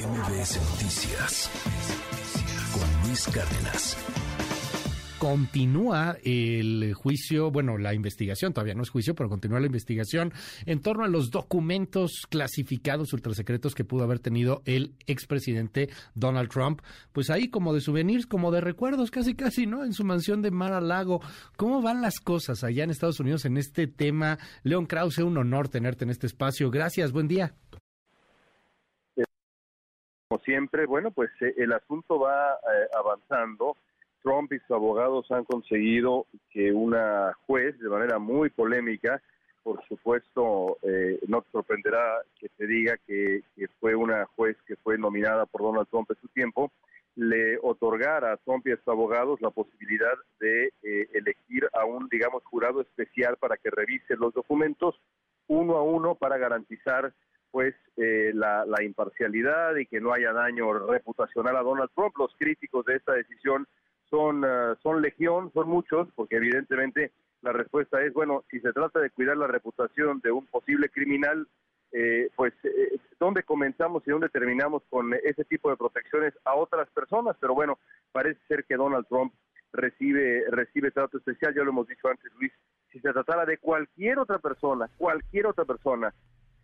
MBS Noticias con Luis Cárdenas. Continúa el juicio, bueno, la investigación, todavía no es juicio, pero continúa la investigación en torno a los documentos clasificados ultrasecretos que pudo haber tenido el expresidente Donald Trump, pues ahí como de souvenirs, como de recuerdos, casi casi, ¿no? En su mansión de Mar a Lago. ¿Cómo van las cosas allá en Estados Unidos en este tema? León Krause, un honor tenerte en este espacio. Gracias, buen día como siempre, bueno, pues eh, el asunto va eh, avanzando. Trump y sus abogados han conseguido que una juez, de manera muy polémica, por supuesto, eh, no te sorprenderá que te diga que, fue una juez que fue nominada por Donald Trump en su tiempo, le otorgara a Trump y a sus abogados la posibilidad de elegir a un, digamos, jurado especial para que revise los documentos uno a uno para garantizar pues eh, la, imparcialidad y que no haya daño reputacional a Donald Trump. Los críticos de esta decisión son, uh, son legión, son muchos, porque evidentemente la respuesta es, bueno, si se trata de cuidar la reputación de un posible criminal, eh, pues eh, dónde comenzamos y dónde terminamos con ese tipo de protecciones a otras personas, pero bueno, parece ser que Donald Trump recibe recibe trato especial, ya lo hemos dicho antes, Luis, si se tratara de cualquier otra persona, cualquier otra persona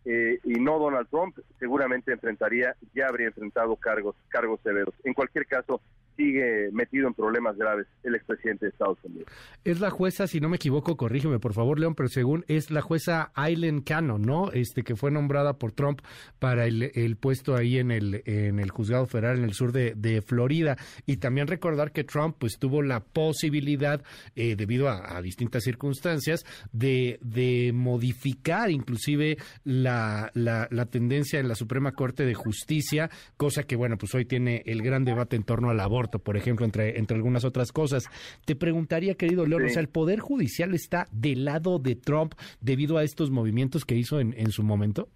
eh, y no Donald Trump, seguramente enfrentaría, ya habría enfrentado cargos, cargos severos. En cualquier caso, sigue metido en problemas graves el expresidente de Estados Unidos. Es la jueza, si no me equivoco, corrígeme por favor, León, pero según es la jueza Aileen Cannon, ¿no? Este que fue nombrada por Trump para el, puesto ahí en el en el juzgado federal en el sur de, Florida y también recordar que Trump pues tuvo la posibilidad eh, debido a, distintas circunstancias de, de modificar inclusive la, la tendencia en la Suprema Corte de Justicia, cosa que bueno pues hoy tiene el gran debate en torno al aborto por ejemplo, entre, entre algunas otras cosas. Te preguntaría, querido León, o sea, ¿el Poder Judicial está del lado de Trump debido a estos movimientos que hizo en, en su momento?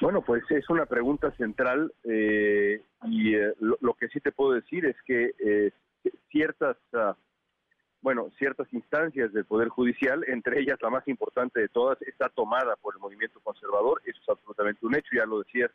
Bueno, pues es una pregunta central eh, y eh, lo, que sí te puedo decir es que eh, ciertas, uh, bueno, ciertas instancias del Poder Judicial, entre ellas la más importante de todas, está tomada por el movimiento conservador, eso es absolutamente un hecho, ya lo decías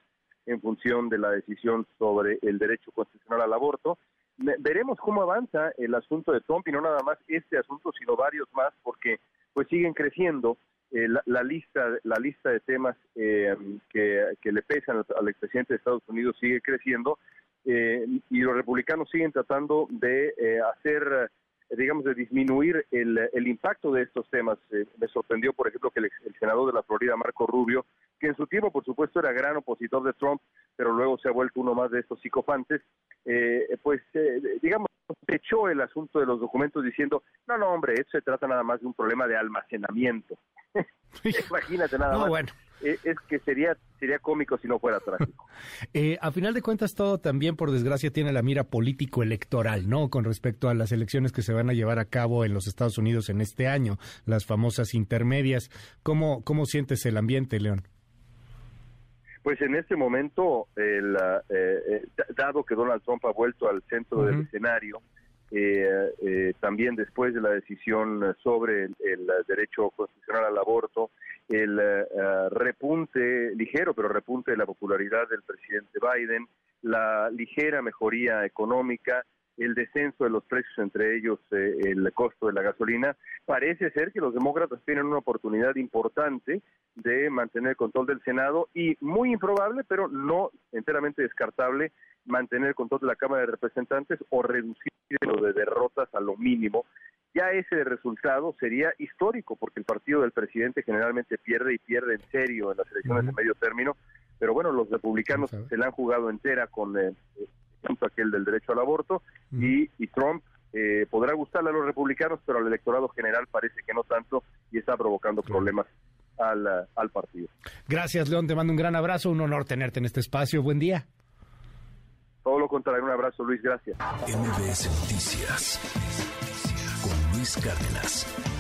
en función de la decisión sobre el derecho constitucional al aborto. Veremos cómo avanza el asunto de Trump y no nada más este asunto, sino varios más, porque pues siguen creciendo eh, la, lista la lista de temas eh, que, le pesan al, expresidente de Estados Unidos sigue creciendo eh, y los republicanos siguen tratando de hacer digamos, de disminuir el, el, impacto de estos temas. me sorprendió, por ejemplo, que el, senador de la Florida, Marco Rubio, que en su tiempo, por supuesto, era gran opositor de Trump, pero luego se ha vuelto uno más de estos psicofantes, eh, pues, eh, digamos, echó el asunto de los documentos diciendo, no, no, hombre, eso se trata nada más de un problema de almacenamiento. Imagínate nada más. Bueno. Eh, es que sería sería cómico si no fuera trágico. a final de cuentas, todo también, por desgracia, tiene la mira político-electoral, ¿no? Con respecto a las elecciones que se van a llevar a cabo en los Estados Unidos en este año, las famosas intermedias. ¿Cómo, cómo sientes el ambiente, León? Pues en este momento, el, eh, eh, dado que Donald Trump ha vuelto al centro del escenario, eh, también después de la decisión sobre el, derecho constitucional al aborto, el repunte ligero, pero repunte de la popularidad del presidente Biden, la ligera mejoría económica, el descenso de los precios, entre ellos eh, el costo de la gasolina, parece ser que los demócratas tienen una oportunidad importante de mantener el control del Senado y muy improbable, pero no enteramente descartable, mantener el control de la Cámara de Representantes o reducir lo de derrotas a lo mínimo. Ya ese resultado sería histórico, porque el partido del presidente generalmente pierde y pierde en serio en las elecciones de medio término, pero bueno, los republicanos se la han jugado entera con eh, tanto aquel del derecho al aborto, y, Trump eh, podrá gustarle a los republicanos, pero al electorado general parece que no tanto y está provocando problemas al, al partido. Gracias, León, te mando un gran abrazo, un honor tenerte en este espacio, buen día. Todo lo contrario, un abrazo, Luis, gracias. MBS Noticias con Luis Cárdenas.